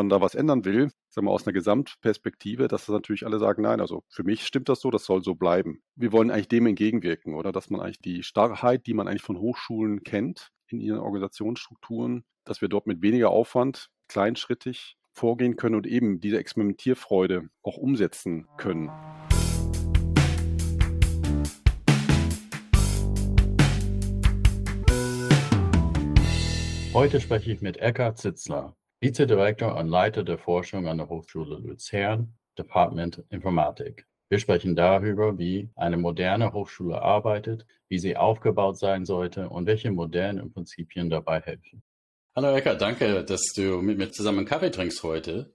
man da was ändern will, sagen wir aus einer Gesamtperspektive, dass das natürlich alle sagen, nein, also für mich stimmt das so, das soll so bleiben. Wir wollen eigentlich dem entgegenwirken, oder dass man eigentlich die Starrheit, die man eigentlich von Hochschulen kennt in ihren Organisationsstrukturen, dass wir dort mit weniger Aufwand kleinschrittig vorgehen können und eben diese Experimentierfreude auch umsetzen können. Heute spreche ich mit Eckhard Zitzler, Vizedirektor und Leiter der Forschung an der Hochschule Luzern, Department Informatik. Wir sprechen darüber, wie eine moderne Hochschule arbeitet, wie sie aufgebaut sein sollte und welche modernen Prinzipien dabei helfen. Hallo Eckhard, danke, dass du mit mir zusammen Kaffee trinkst heute.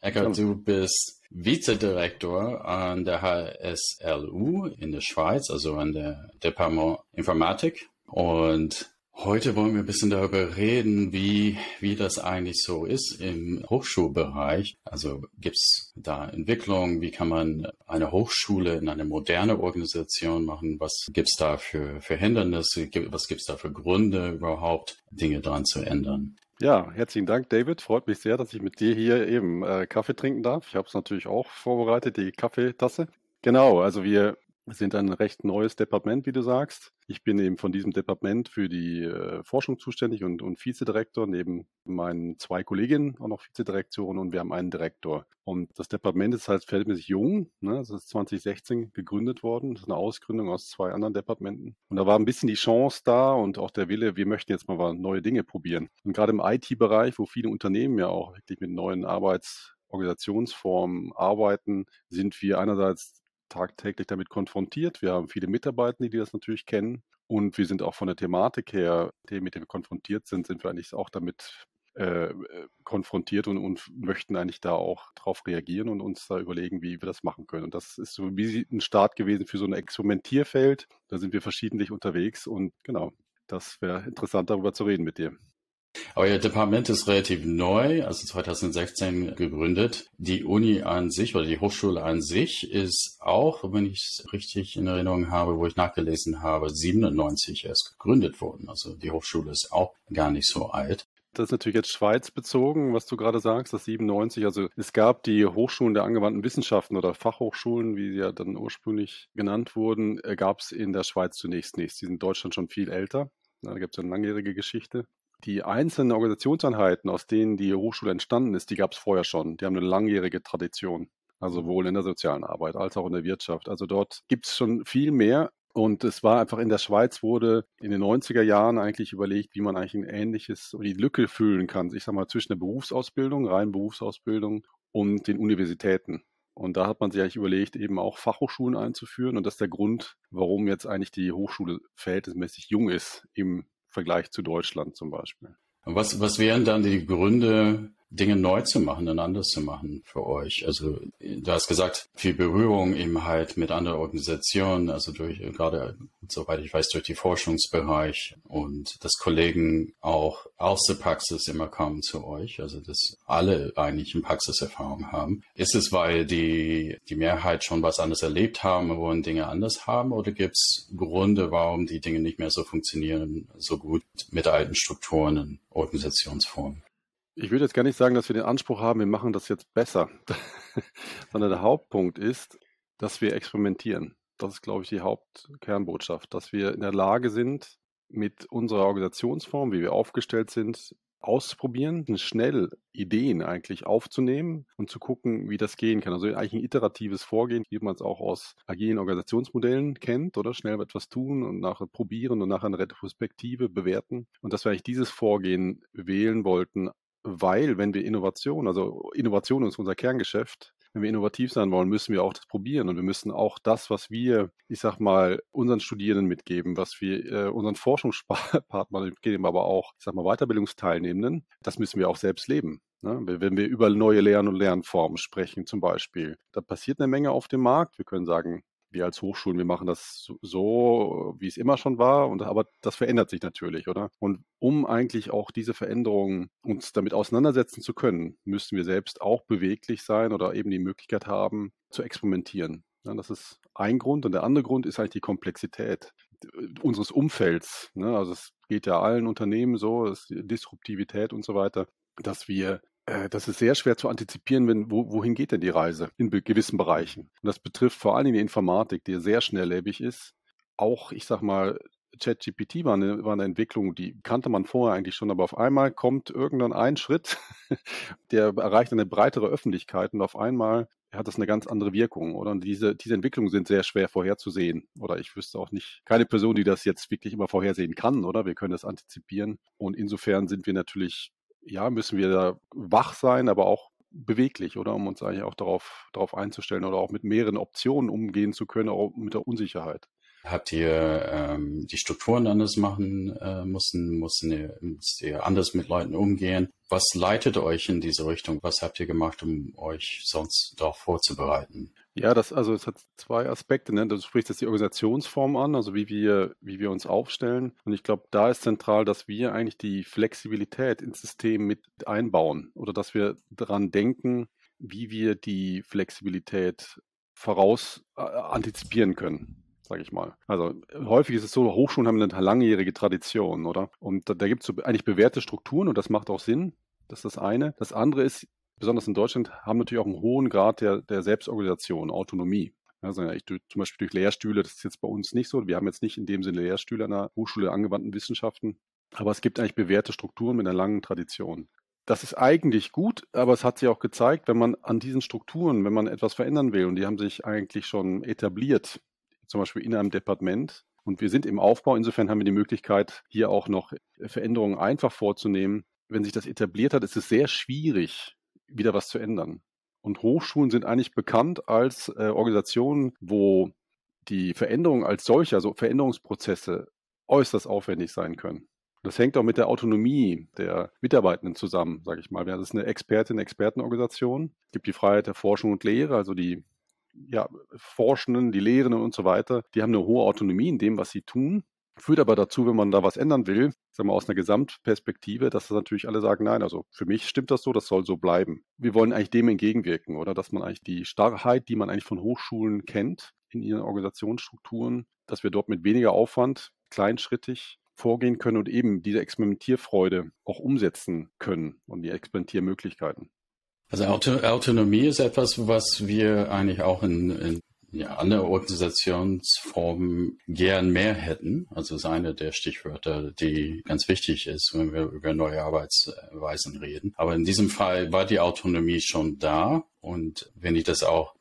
Eckhard, du bist Vizedirektor an der HSLU in der Schweiz, also an der Departement Informatik. Und Heute wollen wir ein bisschen darüber reden, wie, wie das eigentlich so ist im Hochschulbereich. Also gibt es da Entwicklungen? Wie kann man eine Hochschule in eine moderne Organisation machen? Was gibt es da für, für Hindernisse? Was gibt es da für Gründe überhaupt, Dinge dran zu ändern? Ja, herzlichen Dank, David. Freut mich sehr, dass ich mit dir hier eben äh, Kaffee trinken darf. Ich habe es natürlich auch vorbereitet, die Kaffeetasse. Genau, also wir sind ein recht neues Departement, wie du sagst. Ich bin eben von diesem Departement für die äh, Forschung zuständig und, und Vizedirektor, neben meinen zwei Kolleginnen auch noch Vizedirektoren und wir haben einen Direktor. Und das Departement ist halt verhältnismäßig jung. Ne? Es ist 2016 gegründet worden. Das ist eine Ausgründung aus zwei anderen Departementen. Und da war ein bisschen die Chance da und auch der Wille, wir möchten jetzt mal neue Dinge probieren. Und gerade im IT-Bereich, wo viele Unternehmen ja auch wirklich mit neuen Arbeitsorganisationsformen arbeiten, sind wir einerseits tagtäglich damit konfrontiert. Wir haben viele Mitarbeiter, die das natürlich kennen. Und wir sind auch von der Thematik her, mit dem wir konfrontiert sind, sind wir eigentlich auch damit äh, konfrontiert und, und, möchten eigentlich da auch drauf reagieren und uns da überlegen, wie wir das machen können. Und das ist so wie ein Start gewesen für so ein Experimentierfeld. Da sind wir verschiedentlich unterwegs und genau, das wäre interessant darüber zu reden mit dir. Euer Departement ist relativ neu, also 2016 gegründet. Die Uni an sich oder die Hochschule an sich ist auch, wenn ich es richtig in Erinnerung habe, wo ich nachgelesen habe, 97 erst gegründet worden. Also die Hochschule ist auch gar nicht so alt. Das ist natürlich jetzt Schweiz bezogen, was du gerade sagst, das 97. Also es gab die Hochschulen der angewandten Wissenschaften oder Fachhochschulen, wie sie ja dann ursprünglich genannt wurden, äh, gab es in der Schweiz zunächst nicht. Die sind in Deutschland schon viel älter. Da gibt es eine langjährige Geschichte. Die einzelnen Organisationseinheiten, aus denen die Hochschule entstanden ist, die gab es vorher schon. Die haben eine langjährige Tradition. Also sowohl in der sozialen Arbeit als auch in der Wirtschaft. Also dort gibt es schon viel mehr. Und es war einfach in der Schweiz wurde in den 90er Jahren eigentlich überlegt, wie man eigentlich ein ähnliches, die Lücke füllen kann. Ich sag mal, zwischen der Berufsausbildung, rein Berufsausbildung und den Universitäten. Und da hat man sich eigentlich überlegt, eben auch Fachhochschulen einzuführen. Und das ist der Grund, warum jetzt eigentlich die Hochschule verhältnismäßig jung ist im Vergleich zu Deutschland zum Beispiel. Was, was wären dann die Gründe, Dinge neu zu machen und anders zu machen für euch? Also du hast gesagt, viel Berührung eben halt mit anderen Organisationen, also durch gerade, soweit ich weiß, durch die Forschungsbereich und dass Kollegen auch aus der Praxis immer kommen zu euch, also dass alle eigentlich eine Praxiserfahrung haben. Ist es, weil die, die Mehrheit schon was anderes erlebt haben und wollen Dinge anders haben oder gibt es Gründe, warum die Dinge nicht mehr so funktionieren, so gut mit alten Strukturen und Organisationsformen? Ich würde jetzt gar nicht sagen, dass wir den Anspruch haben, wir machen das jetzt besser, sondern der Hauptpunkt ist, dass wir experimentieren. Das ist, glaube ich, die Hauptkernbotschaft, dass wir in der Lage sind, mit unserer Organisationsform, wie wir aufgestellt sind, auszuprobieren, schnell Ideen eigentlich aufzunehmen und zu gucken, wie das gehen kann. Also eigentlich ein iteratives Vorgehen, wie man es auch aus agilen Organisationsmodellen kennt, oder schnell etwas tun und nachher probieren und nachher eine Retrospektive bewerten. Und dass wir eigentlich dieses Vorgehen wählen wollten, weil wenn wir Innovation, also Innovation ist unser Kerngeschäft, wenn wir innovativ sein wollen, müssen wir auch das probieren und wir müssen auch das, was wir, ich sag mal, unseren Studierenden mitgeben, was wir äh, unseren Forschungspartnern mitgeben, aber auch, ich sag mal, Weiterbildungsteilnehmenden, das müssen wir auch selbst leben. Ne? Wenn wir über neue Lern- und Lernformen sprechen, zum Beispiel, da passiert eine Menge auf dem Markt. Wir können sagen, wir als Hochschulen, wir machen das so, wie es immer schon war, und, aber das verändert sich natürlich, oder? Und um eigentlich auch diese Veränderungen uns damit auseinandersetzen zu können, müssen wir selbst auch beweglich sein oder eben die Möglichkeit haben, zu experimentieren. Ja, das ist ein Grund. Und der andere Grund ist eigentlich die Komplexität unseres Umfelds. Ne? Also es geht ja allen Unternehmen so, Disruptivität und so weiter, dass wir Äh, das ist sehr schwer zu antizipieren, wenn, wo, wohin geht denn die Reise in gewissen Bereichen. Und das betrifft vor allen Dingen die Informatik, die sehr schnelllebig ist. Auch, ich sag mal, ChatGPT war eine, war eine Entwicklung, die kannte man vorher eigentlich schon, aber auf einmal kommt irgendwann ein Schritt, der erreicht eine breitere Öffentlichkeit und auf einmal hat das eine ganz andere Wirkung, oder? Und diese, diese Entwicklungen sind sehr schwer vorherzusehen. Oder ich wüsste auch nicht, keine Person, die das jetzt wirklich immer vorhersehen kann, oder? Wir können das antizipieren. Und insofern sind wir natürlich, ja, müssen wir da wach sein, aber auch beweglich, oder? Um uns eigentlich auch darauf, darauf einzustellen oder auch mit mehreren Optionen umgehen zu können, auch mit der Unsicherheit. Habt ihr ähm, die Strukturen anders machen äh, müssen? Mussten ihr, müsst ihr anders mit Leuten umgehen? Was leitet euch in diese Richtung? Was habt ihr gemacht, um euch sonst darauf vorzubereiten? Ja, das also es hat zwei Aspekte. Ne? Du sprichst jetzt die Organisationsform an, also wie wir, wie wir uns aufstellen. Und ich glaube, da ist zentral, dass wir eigentlich die Flexibilität ins System mit einbauen oder dass wir daran denken, wie wir die Flexibilität voraus äh, antizipieren können sage ich mal. Also häufig ist es so, Hochschulen haben eine langjährige Tradition, oder? Und da, da gibt es so eigentlich bewährte Strukturen und das macht auch Sinn. Das ist das eine. Das andere ist, besonders in Deutschland, haben natürlich auch einen hohen Grad der, der Selbstorganisation, Autonomie. Also ich, zum Beispiel durch Lehrstühle, das ist jetzt bei uns nicht so. Wir haben jetzt nicht in dem Sinne Lehrstühle an der Hochschule der angewandten Wissenschaften. Aber es gibt eigentlich bewährte Strukturen mit einer langen Tradition. Das ist eigentlich gut, aber es hat sich auch gezeigt, wenn man an diesen Strukturen, wenn man etwas verändern will, und die haben sich eigentlich schon etabliert, zum Beispiel in einem Departement. Und wir sind im Aufbau. Insofern haben wir die Möglichkeit, hier auch noch Veränderungen einfach vorzunehmen. Wenn sich das etabliert hat, ist es sehr schwierig, wieder was zu ändern. Und Hochschulen sind eigentlich bekannt als äh, Organisationen, wo die Veränderungen als solche, also Veränderungsprozesse, äußerst aufwendig sein können. Das hängt auch mit der Autonomie der Mitarbeitenden zusammen, sage ich mal. Das ist eine Expertin-Expertenorganisation. Es gibt die Freiheit der Forschung und Lehre, also die ja, Forschenden, die Lehrenden und so weiter, die haben eine hohe Autonomie in dem, was sie tun. Führt aber dazu, wenn man da was ändern will, sagen wir aus einer Gesamtperspektive, dass das natürlich alle sagen, nein, also für mich stimmt das so, das soll so bleiben. Wir wollen eigentlich dem entgegenwirken, oder? Dass man eigentlich die Starrheit, die man eigentlich von Hochschulen kennt in ihren Organisationsstrukturen, dass wir dort mit weniger Aufwand, kleinschrittig vorgehen können und eben diese Experimentierfreude auch umsetzen können und die Experimentiermöglichkeiten. Also Auto Autonomie ist etwas, was wir eigentlich auch in, in ja, andere Organisationsformen gern mehr hätten. Also ist eine der Stichwörter, die ganz wichtig ist, wenn wir über neue Arbeitsweisen reden. Aber in diesem Fall war die Autonomie schon da. Und wenn ich das auch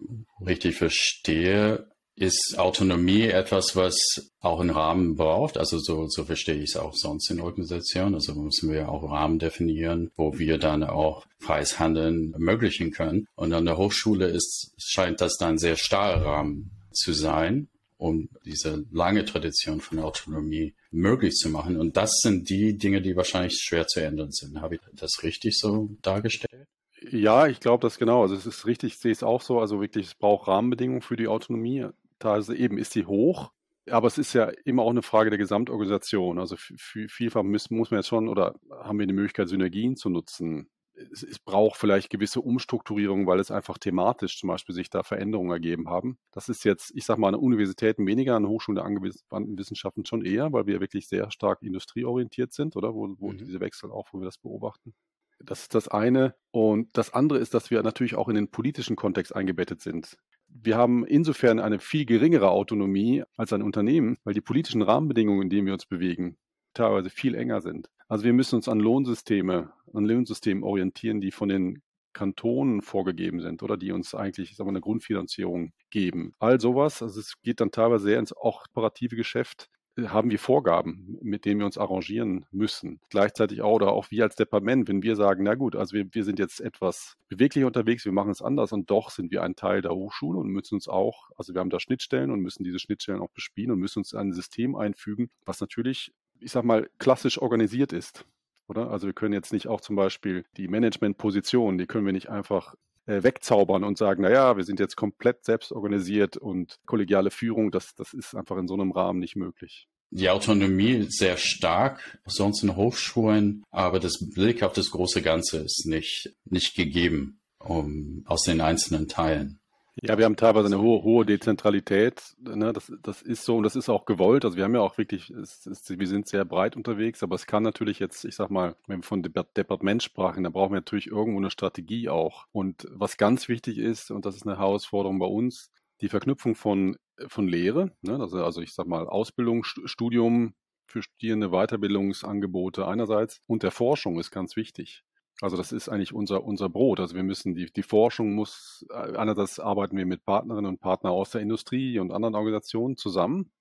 richtig verstehe, ist Autonomie etwas, was auch einen Rahmen braucht. Also so, so verstehe ich es auch sonst in Organisationen. Also müssen wir auch Rahmen definieren, wo wir dann auch freies Handeln ermöglichen können. Und an der Hochschule ist, scheint das dann sehr starrer Rahmen zu sein, um diese lange Tradition von Autonomie möglich zu machen. Und das sind die Dinge, die wahrscheinlich schwer zu ändern sind. Habe ich das richtig so dargestellt? Ja, ich glaube das genau. Also es ist richtig, ich sehe es auch so. Also wirklich, es braucht Rahmenbedingungen für die Autonomie teilweise eben ist sie hoch, aber es ist ja immer auch eine Frage der Gesamtorganisation. Also vielfach muss, muss man jetzt schon oder haben wir die Möglichkeit, Synergien zu nutzen. Es, es, braucht vielleicht gewisse Umstrukturierungen, weil es einfach thematisch zum Beispiel sich da Veränderungen ergeben haben. Das ist jetzt, ich sage mal, an Universitäten weniger, an Hochschulen der angewandten Wissenschaften schon eher, weil wir wirklich sehr stark industrieorientiert sind, oder? Wo, wo mhm. diese Wechsel auch, wo wir das beobachten. Das ist das eine. Und das andere ist, dass wir natürlich auch in den politischen Kontext eingebettet sind. Wir haben insofern eine viel geringere Autonomie als ein Unternehmen, weil die politischen Rahmenbedingungen, in denen wir uns bewegen, teilweise viel enger sind. Also wir müssen uns an Lohnsysteme, an Lohnsystemen orientieren, die von den Kantonen vorgegeben sind oder die uns eigentlich sagen wir, eine Grundfinanzierung geben. All sowas, also es geht dann teilweise sehr ins operative Geschäft, haben wir Vorgaben, mit denen wir uns arrangieren müssen. Gleichzeitig auch, oder auch wir als Departement, wenn wir sagen, na gut, also wir, wir sind jetzt etwas beweglich unterwegs, wir machen es anders und doch sind wir ein Teil der Hochschule und müssen uns auch, also wir haben da Schnittstellen und müssen diese Schnittstellen auch bespielen und müssen uns ein System einfügen, was natürlich, ich sag mal, klassisch organisiert ist. Oder? Also wir können jetzt nicht auch zum Beispiel die Managementposition, die können wir nicht einfach wegzaubern und sagen, naja, wir sind jetzt komplett selbst organisiert und kollegiale Führung, das, das ist einfach in so einem Rahmen nicht möglich. Die Autonomie ist sehr stark, sonst in Hochschulen, aber das Blick auf das große Ganze ist nicht, nicht gegeben um, aus den einzelnen Teilen. Ja, wir haben teilweise eine hohe, hohe Dezentralität. Ne? Das, das ist so und das ist auch gewollt. Also wir haben ja auch wirklich, es, es, wir sind sehr breit unterwegs, aber es kann natürlich jetzt, ich sag mal, wenn wir von Departement sprachen, dann brauchen wir natürlich irgendwo eine Strategie auch. Und was ganz wichtig ist, und das ist eine Herausforderung bei uns, die Verknüpfung von, von Lehre, ne? also, also ich sag mal Ausbildung, Studium für Studierende, Weiterbildungsangebote einerseits und der Forschung ist ganz wichtig. Also das ist eigentlich unser, unser Brot. Also wir müssen, die, die Forschung muss, äh, einerseits arbeiten wir mit Partnerinnen und Partnern aus der Industrie und anderen Organisationen zusammen,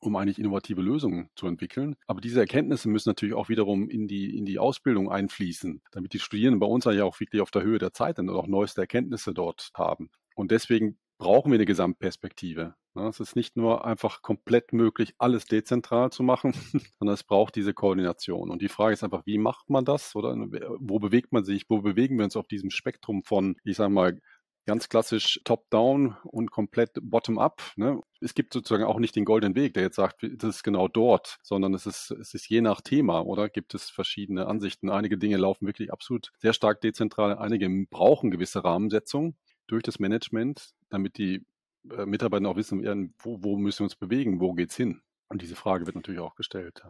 um eigentlich innovative Lösungen zu entwickeln. Aber diese Erkenntnisse müssen natürlich auch wiederum in die, in die Ausbildung einfließen, damit die Studierenden bei uns eigentlich auch wirklich auf der Höhe der Zeit sind und auch neueste Erkenntnisse dort haben. Und deswegen brauchen wir eine Gesamtperspektive. Ne? Es ist nicht nur einfach komplett möglich, alles dezentral zu machen, sondern es braucht diese Koordination. Und die Frage ist einfach, wie macht man das? Oder wo bewegt man sich? Wo bewegen wir uns auf diesem Spektrum von, ich sage mal, ganz klassisch top-down und komplett bottom-up. Ne? Es gibt sozusagen auch nicht den goldenen Weg, der jetzt sagt, das ist genau dort, sondern es ist, es ist je nach Thema, oder? Gibt es verschiedene Ansichten. Einige Dinge laufen wirklich absolut sehr stark dezentral, einige brauchen gewisse Rahmensetzung durch das Management, damit die äh, Mitarbeiter auch wissen, wo, wo müssen wir uns bewegen, wo geht's hin? Und diese Frage wird natürlich auch gestellt.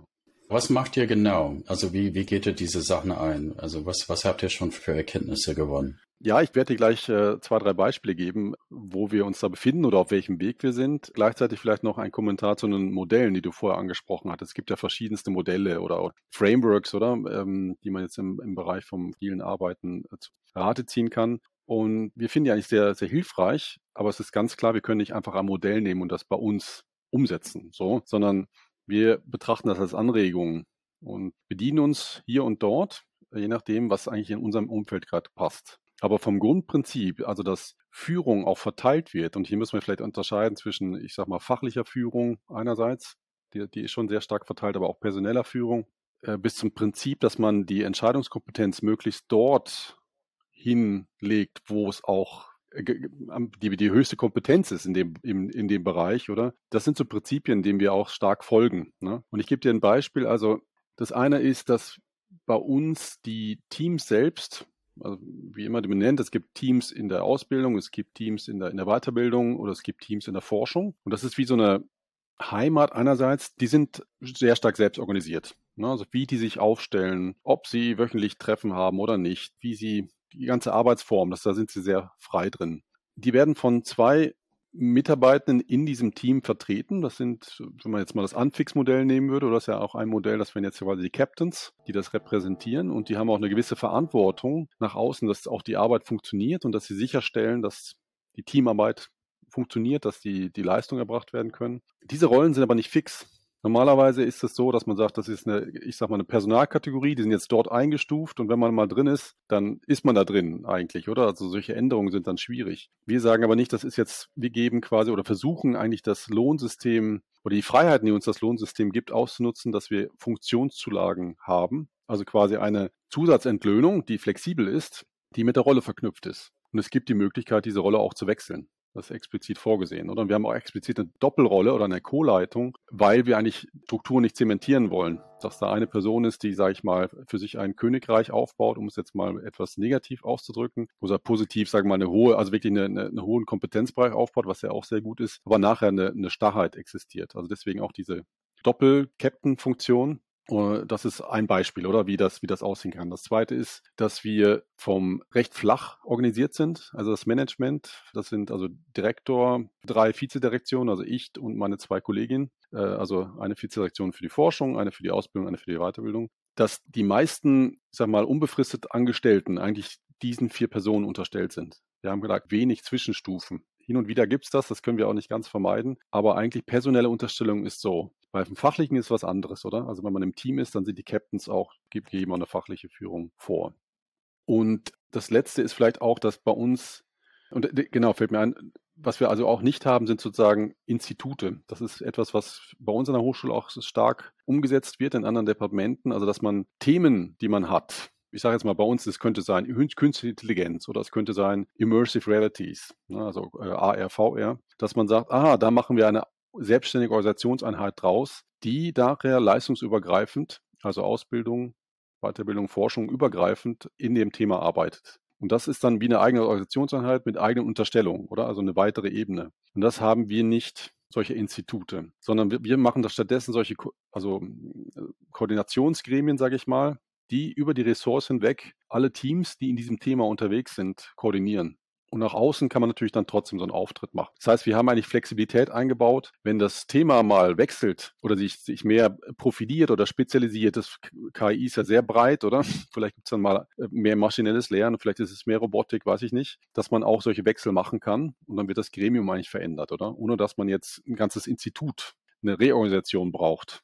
Was macht ihr genau? Also wie, wie geht ihr diese Sachen ein? Also was, was habt ihr schon für Erkenntnisse gewonnen? Ja, ich werde dir gleich äh, zwei, drei Beispiele geben, wo wir uns da befinden oder auf welchem Weg wir sind. Gleichzeitig vielleicht noch ein Kommentar zu den Modellen, die du vorher angesprochen hattest. Es gibt ja verschiedenste Modelle oder Frameworks, oder, ähm, die man jetzt im, im Bereich vom vielen Arbeiten äh, zu Rate ziehen kann. Und wir finden die eigentlich sehr, sehr hilfreich, aber es ist ganz klar, wir können nicht einfach ein Modell nehmen und das bei uns umsetzen, so, sondern wir betrachten das als Anregung und bedienen uns hier und dort, je nachdem, was eigentlich in unserem Umfeld gerade passt. Aber vom Grundprinzip, also dass Führung auch verteilt wird, und hier müssen wir vielleicht unterscheiden zwischen, ich sag mal, fachlicher Führung einerseits, die, die ist schon sehr stark verteilt, aber auch personeller Führung, äh, bis zum Prinzip, dass man die Entscheidungskompetenz möglichst dort hinlegt, wo es auch äh, die, die höchste Kompetenz ist in dem, in, in dem Bereich, oder? Das sind so Prinzipien, denen wir auch stark folgen. Ne? Und ich gebe dir ein Beispiel. Also das eine ist, dass bei uns die Teams selbst, also wie immer du nennt, es gibt Teams in der Ausbildung, es gibt Teams in der, in der Weiterbildung oder es gibt Teams in der Forschung. Und das ist wie so eine Heimat einerseits, die sind sehr stark selbst organisiert. Ne? Also wie die sich aufstellen, ob sie wöchentlich Treffen haben oder nicht, wie sie die ganze Arbeitsform, das, da sind sie sehr frei drin. Die werden von zwei Mitarbeitenden in diesem Team vertreten. Das sind, wenn man jetzt mal das Anfix-Modell nehmen würde, oder das ist ja auch ein Modell, das wären jetzt quasi die Captains, die das repräsentieren und die haben auch eine gewisse Verantwortung nach außen, dass auch die Arbeit funktioniert und dass sie sicherstellen, dass die Teamarbeit funktioniert, dass die, die Leistung erbracht werden können. Diese Rollen sind aber nicht fix. Normalerweise ist es so, dass man sagt, das ist eine, ich sag mal, eine Personalkategorie, die sind jetzt dort eingestuft und wenn man mal drin ist, dann ist man da drin eigentlich, oder? Also solche Änderungen sind dann schwierig. Wir sagen aber nicht, das ist jetzt, wir geben quasi oder versuchen eigentlich das Lohnsystem oder die Freiheiten, die uns das Lohnsystem gibt, auszunutzen, dass wir Funktionszulagen haben. Also quasi eine Zusatzentlöhnung, die flexibel ist, die mit der Rolle verknüpft ist. Und es gibt die Möglichkeit, diese Rolle auch zu wechseln. Das ist explizit vorgesehen, oder? Und wir haben auch explizit eine Doppelrolle oder eine Co-Leitung, weil wir eigentlich Strukturen nicht zementieren wollen. Dass da eine Person ist, die, sage ich mal, für sich ein Königreich aufbaut, um es jetzt mal etwas negativ auszudrücken, oder positiv, sagen wir mal, eine hohe, also wirklich eine, eine, einen hohen Kompetenzbereich aufbaut, was ja auch sehr gut ist, aber nachher eine, eine Starrheit existiert. Also deswegen auch diese Doppel-Captain-Funktion, das ist ein Beispiel, oder wie das, wie das aussehen kann. Das zweite ist, dass wir vom recht flach organisiert sind. Also das Management, das sind also Direktor, drei Vizedirektionen, also ich und meine zwei Kolleginnen. Äh, also eine Vizedirektion für die Forschung, eine für die Ausbildung, eine für die Weiterbildung. Dass die meisten, ich sag mal, unbefristet Angestellten eigentlich diesen vier Personen unterstellt sind. Wir haben gesagt, wenig Zwischenstufen. Hin und wieder gibt es das, das können wir auch nicht ganz vermeiden. Aber eigentlich personelle Unterstellung ist so. Bei dem Fachlichen ist was anderes, oder? Also wenn man im Team ist, dann sind die Captains auch, gibt jemand eine fachliche Führung vor. Und das Letzte ist vielleicht auch, dass bei uns, und genau, fällt mir ein, was wir also auch nicht haben, sind sozusagen Institute. Das ist etwas, was bei uns an der Hochschule auch stark umgesetzt wird in anderen Departementen. Also dass man Themen, die man hat, ich sage jetzt mal bei uns, es könnte sein Künstliche Intelligenz oder es könnte sein Immersive Realities, ne, also äh, AR, VR, dass man sagt, aha, da machen wir eine selbstständige Organisationseinheit draus, die daher leistungsübergreifend, also Ausbildung, Weiterbildung, Forschung übergreifend in dem Thema arbeitet. Und das ist dann wie eine eigene Organisationseinheit mit eigenen Unterstellungen, oder? Also eine weitere Ebene. Und das haben wir nicht solche Institute, sondern wir, wir machen das stattdessen solche, also äh, Koordinationsgremien, sage ich mal, die über die Ressourcen hinweg alle Teams, die in diesem Thema unterwegs sind, koordinieren. Und nach außen kann man natürlich dann trotzdem so einen Auftritt machen. Das heißt, wir haben eigentlich Flexibilität eingebaut. Wenn das Thema mal wechselt oder sich, sich mehr profiliert oder spezialisiert, das KI ist ja sehr breit, oder? Vielleicht gibt es dann mal äh, mehr maschinelles Lernen, vielleicht ist es mehr Robotik, weiß ich nicht, dass man auch solche Wechsel machen kann und dann wird das Gremium eigentlich verändert, oder? Ohne dass man jetzt ein ganzes Institut, eine Reorganisation braucht.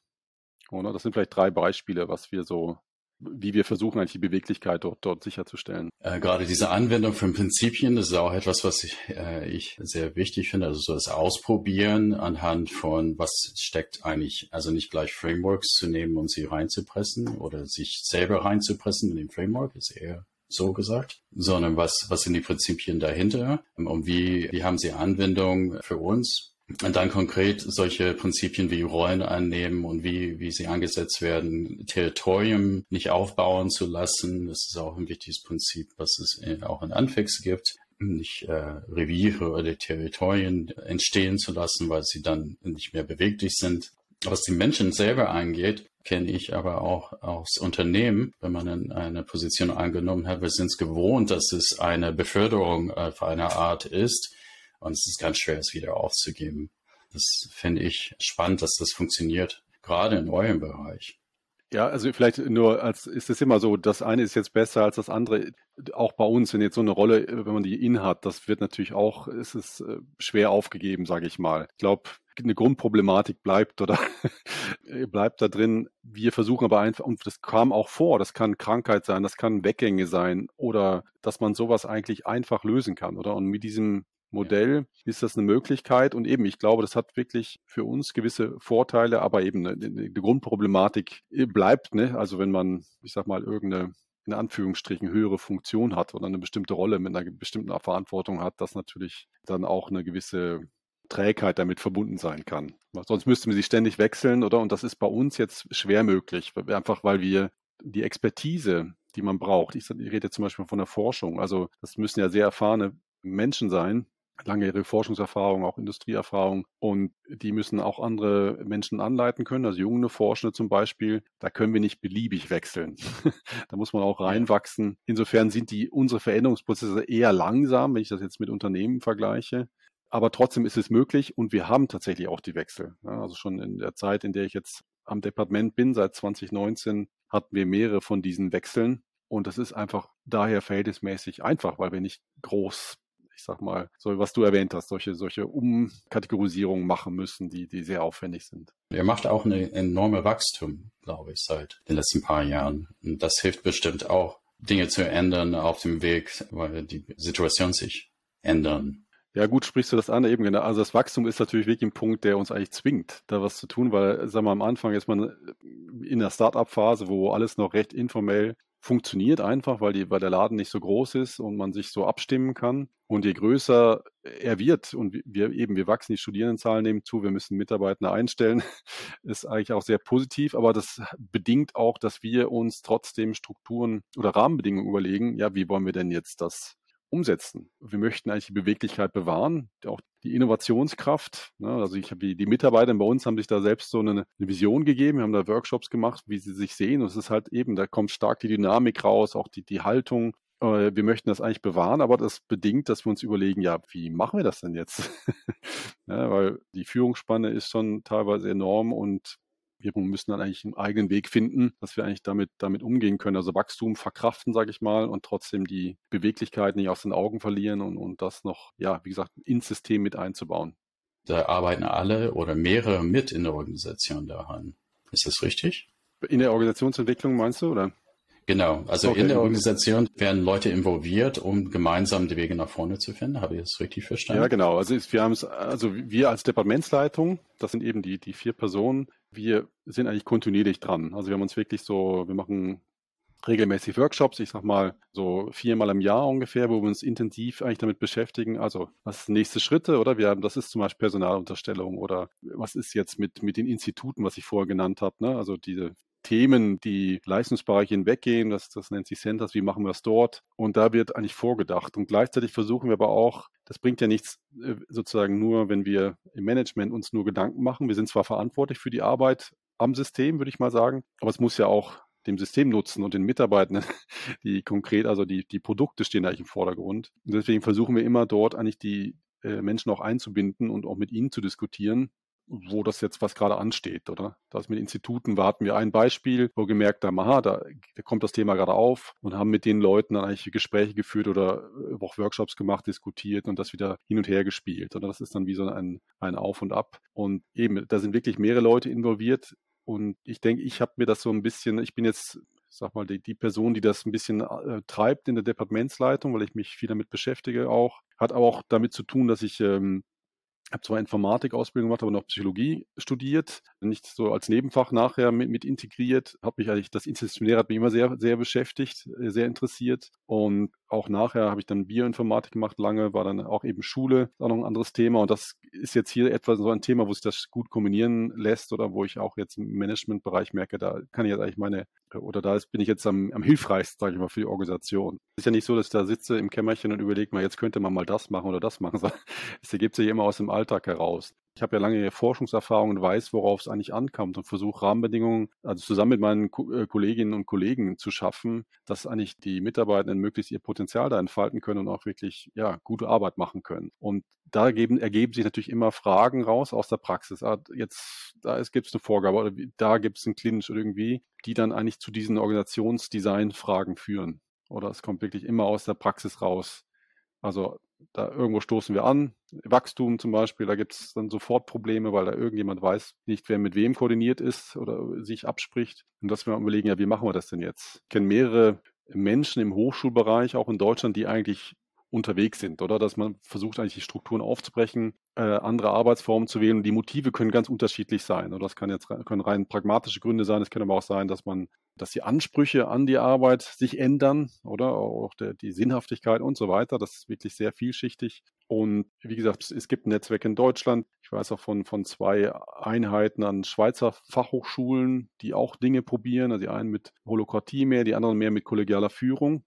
Oder? Das sind vielleicht drei Beispiele, was wir so wie wir versuchen, eigentlich die Beweglichkeit dort, dort sicherzustellen. Äh, gerade diese Anwendung von Prinzipien, das ist auch etwas, was ich, äh, ich sehr wichtig finde. Also so das Ausprobieren anhand von, was steckt eigentlich, also nicht gleich Frameworks zu nehmen und sie reinzupressen oder sich selber reinzupressen in den Framework, ist eher so gesagt, sondern was, was sind die Prinzipien dahinter und wie, wie haben sie Anwendung für uns und dann konkret solche Prinzipien wie Rollen annehmen und wie, wie sie angesetzt werden, Territorium nicht aufbauen zu lassen. Das ist auch ein wichtiges Prinzip, was es auch in Anfix gibt. Nicht äh, Reviere oder Territorien entstehen zu lassen, weil sie dann nicht mehr beweglich sind. Was die Menschen selber angeht, kenne ich aber auch aus Unternehmen, wenn man in eine Position angenommen hat, wir sind es gewohnt, dass es eine Beförderung auf eine Art ist, und es ist ganz schwer, es wieder aufzugeben. Das finde ich spannend, dass das funktioniert, gerade in eurem Bereich. Ja, also vielleicht nur als ist es immer so, das eine ist jetzt besser als das andere. Auch bei uns, wenn jetzt so eine Rolle, wenn man die in hat, das wird natürlich auch, ist es äh, schwer aufgegeben, sage ich mal. Ich glaube, eine Grundproblematik bleibt oder bleibt da drin. Wir versuchen aber einfach, und das kam auch vor, das kann Krankheit sein, das kann Weggänge sein oder dass man sowas eigentlich einfach lösen kann, oder? Und mit diesem Modell ist das eine Möglichkeit. Und eben, ich glaube, das hat wirklich für uns gewisse Vorteile, aber eben eine, eine Grundproblematik bleibt. Ne? Also wenn man, ich sag mal, irgendeine in Anführungsstrichen höhere Funktion hat oder eine bestimmte Rolle mit einer bestimmten Verantwortung hat, dass natürlich dann auch eine gewisse Trägheit damit verbunden sein kann. Sonst müssten wir sie ständig wechseln, oder? Und das ist bei uns jetzt schwer möglich, einfach weil wir die Expertise, die man braucht, ich rede jetzt zum Beispiel von der Forschung, also das müssen ja sehr erfahrene Menschen sein, langjährige Forschungserfahrung, auch Industrieerfahrung und die müssen auch andere Menschen anleiten können, also junge Forschende zum Beispiel. Da können wir nicht beliebig wechseln. da muss man auch reinwachsen. Insofern sind die unsere Veränderungsprozesse eher langsam, wenn ich das jetzt mit Unternehmen vergleiche. Aber trotzdem ist es möglich und wir haben tatsächlich auch die Wechsel. Also schon in der Zeit, in der ich jetzt am Departement bin, seit 2019, hatten wir mehrere von diesen Wechseln. Und das ist einfach daher verhältnismäßig einfach, weil wir nicht groß ich sag mal, so was du erwähnt hast, solche, solche Umkategorisierungen machen müssen, die, die sehr aufwendig sind. Er macht auch eine enorme Wachstum, glaube ich, seit den letzten paar Jahren. Und das hilft bestimmt auch, Dinge zu ändern auf dem Weg, weil die Situation sich ändern. Ja, gut, sprichst du das an eben genau. Also das Wachstum ist natürlich wirklich ein Punkt, der uns eigentlich zwingt, da was zu tun, weil, sagen wir am Anfang ist man in der Start-up-Phase, wo alles noch recht informell funktioniert einfach, weil, die, weil der Laden nicht so groß ist und man sich so abstimmen kann. Und je größer er wird und wir eben, wir wachsen, die Studierendenzahlen nehmen zu, wir müssen Mitarbeiter einstellen, ist eigentlich auch sehr positiv, aber das bedingt auch, dass wir uns trotzdem Strukturen oder Rahmenbedingungen überlegen, ja, wie wollen wir denn jetzt das umsetzen. Wir möchten eigentlich die Beweglichkeit bewahren, auch die Innovationskraft. Ne? Also ich habe die, die Mitarbeiter bei uns haben sich da selbst so eine, eine, Vision gegeben, wir haben da Workshops gemacht, wie sie sich sehen. Und es ist halt eben, da kommt stark die Dynamik raus, auch die, die Haltung. Äh, wir möchten das eigentlich bewahren, aber das bedingt, dass wir uns überlegen, ja, wie machen wir das denn jetzt? ja, weil die Führungsspanne ist schon teilweise enorm und wir müssen dann eigentlich einen eigenen Weg finden, dass wir eigentlich damit, damit umgehen können. Also Wachstum verkraften, sage ich mal, und trotzdem die Beweglichkeit nicht aus den Augen verlieren und, und das noch, ja, wie gesagt, ins System mit einzubauen. Da arbeiten alle oder mehrere mit in der Organisation daran. Ist das richtig? In der Organisationsentwicklung meinst du, oder? Genau, also okay. in der Organisation werden Leute involviert, um gemeinsam die Wege nach vorne zu finden. Habe ich das richtig verstanden? Ja, genau. Also wir haben es, also wir als Departementsleitung, das sind eben die, die vier Personen, wir sind eigentlich kontinuierlich dran. Also wir haben uns wirklich so, wir machen regelmäßig Workshops, ich sag mal so viermal im Jahr ungefähr, wo wir uns intensiv eigentlich damit beschäftigen. Also was sind nächste Schritte oder wir haben, das ist zum Beispiel Personalunterstellung oder was ist jetzt mit, mit den Instituten, was ich vorher genannt habe, ne? Also diese Themen, die Leistungsbereiche hinweggehen. Das, das nennt sich Centers. Wie machen wir es dort? Und da wird eigentlich vorgedacht. Und gleichzeitig versuchen wir aber auch, das bringt ja nichts äh, sozusagen nur, wenn wir im Management uns nur Gedanken machen. Wir sind zwar verantwortlich für die Arbeit am System, würde ich mal sagen, aber es muss ja auch dem System nutzen und den Mitarbeitenden, die konkret, also die, die Produkte stehen eigentlich im Vordergrund. Und deswegen versuchen wir immer dort eigentlich die äh, Menschen auch einzubinden und auch mit ihnen zu diskutieren, wo das jetzt was gerade ansteht, oder? Das mit Instituten warten wir ein Beispiel, wo gemerkt haben, aha, da, da kommt das Thema gerade auf und haben mit den Leuten dann eigentlich Gespräche geführt oder äh, auch Workshops gemacht, diskutiert und das wieder hin und her gespielt. Oder das ist dann wie so ein, ein Auf und Ab. Und eben, da sind wirklich mehrere Leute involviert. Und ich denke, ich habe mir das so ein bisschen, ich bin jetzt sag mal, die, die Person, die das ein bisschen äh, treibt in der Departementsleitung, weil ich mich viel damit beschäftige auch, hat aber auch damit zu tun, dass ich ähm, habe zwar Informatik-Ausbildung gemacht, aber noch Psychologie studiert, nicht so als Nebenfach nachher mit, mit integriert, habe mich eigentlich, das Interdisziplinäre hat mich immer sehr, sehr beschäftigt, äh, sehr interessiert. Und auch nachher habe ich dann Bioinformatik gemacht, lange war dann auch eben Schule, auch noch ein anderes Thema. Und das ist jetzt hier etwa so ein Thema, wo sich das gut kombinieren lässt oder wo ich auch jetzt im Managementbereich merke, da kann ich jetzt eigentlich meine, oder da ist, bin ich jetzt am, am hilfreichsten, sage ich mal, für die Organisation. Es ist ja nicht so, dass ich da sitze im Kämmerchen und überlege mal, jetzt könnte man mal das machen oder das machen. Es ergibt sich immer aus dem Alltag heraus. Ich habe ja lange Forschungserfahrung und weiß, worauf es eigentlich ankommt und versuche Rahmenbedingungen, also zusammen mit meinen äh, Kolleginnen und Kollegen zu schaffen, dass eigentlich die Mitarbeitenden möglichst ihr Potenzial da entfalten können und auch wirklich ja, gute Arbeit machen können. Und da ergeben, ergeben sich natürlich immer Fragen raus aus der Praxis. Ah, jetzt, da gibt es eine Vorgabe oder da gibt es einen Clinch irgendwie, die dann eigentlich zu diesen Organisationsdesign-Fragen führen. Oder es kommt wirklich immer aus der Praxis raus. Also da irgendwo stoßen wir an, Wachstum zum Beispiel, da gibt es dann sofort Probleme, weil da irgendjemand weiß nicht, wer mit wem koordiniert ist oder sich abspricht. Und dass wir überlegen, ja, wie machen wir das denn jetzt? Ich kenne mehrere Menschen im Hochschulbereich, auch in Deutschland, die eigentlich unterwegs sind, oder? Dass man versucht, eigentlich die Strukturen aufzubrechen, äh, andere Arbeitsformen zu wählen. Und die Motive können ganz unterschiedlich sein. Oder das kann jetzt können rein pragmatische Gründe sein. Es kann aber auch sein, dass man, dass die Ansprüche an die Arbeit sich ändern, oder auch der, die Sinnhaftigkeit und so weiter. Das ist wirklich sehr vielschichtig. Und wie gesagt, es gibt ein Netzwerk in Deutschland. Ich weiß auch von, von zwei Einheiten an Schweizer Fachhochschulen, die auch Dinge probieren. Also die einen mit Holokratie mehr, die anderen mehr mit kollegialer Führung.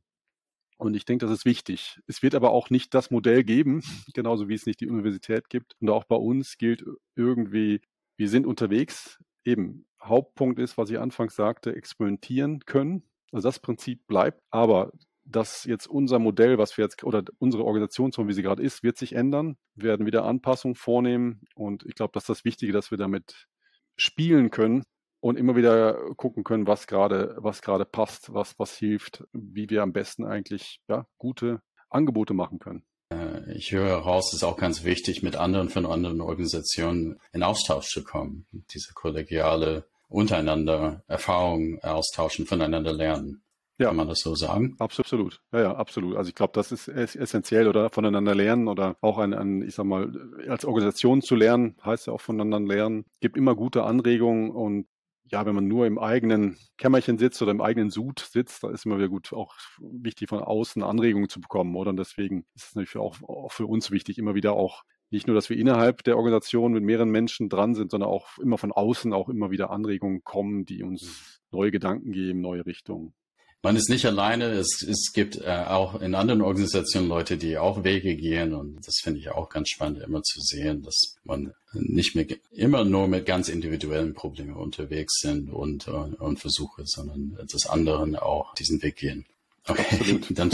Und ich denke, das ist wichtig. Es wird aber auch nicht das Modell geben, genauso wie es nicht die Universität gibt. Und auch bei uns gilt irgendwie, wir sind unterwegs. Eben, Hauptpunkt ist, was ich anfangs sagte, experimentieren können. Also das Prinzip bleibt. Aber dass jetzt unser Modell, was wir jetzt, oder unsere Organisationsform, wie sie gerade ist, wird sich ändern. Wir werden wieder Anpassungen vornehmen. Und ich glaube, das ist das Wichtige, dass wir damit spielen können und immer wieder gucken können, was gerade, was gerade passt, was, was hilft, wie wir am besten eigentlich ja, gute Angebote machen können. Äh, ich höre heraus, es ist auch ganz wichtig, mit anderen von anderen Organisationen in Austausch zu kommen. Diese kollegiale untereinander Erfahrungen austauschen, voneinander lernen. Ja. Kann man das so sagen? Absolut. Ja, ja, absolut. Also ich glaube, das ist essentiell oder voneinander lernen oder auch an, an, ich sag mal, als Organisation zu lernen, heißt ja auch voneinander lernen. Gibt immer gute Anregungen und ja, wenn man nur im eigenen Kämmerchen sitzt oder im eigenen Sud sitzt, da ist immer wieder gut, auch wichtig von außen Anregungen zu bekommen, oder? Und deswegen ist es natürlich auch, auch für uns wichtig, immer wieder auch nicht nur, dass wir innerhalb der Organisation mit mehreren Menschen dran sind, sondern auch immer von außen auch immer wieder Anregungen kommen, die uns neue Gedanken geben, neue Richtungen man ist nicht alleine. Es, es gibt äh, auch in anderen Organisationen Leute, die auch Wege gehen. Und das finde ich auch ganz spannend, immer zu sehen, dass man nicht mehr immer nur mit ganz individuellen Problemen unterwegs sind und, und, äh, und versuche, sondern dass anderen auch diesen Weg gehen. Okay, dann,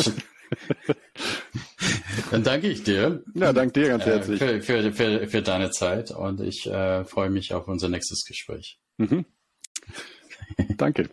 dann danke ich dir. Ja, danke dir ganz äh, herzlich. Für, für, für, für deine Zeit und ich äh, freue mich auf unser nächstes Gespräch. Mhm. Danke.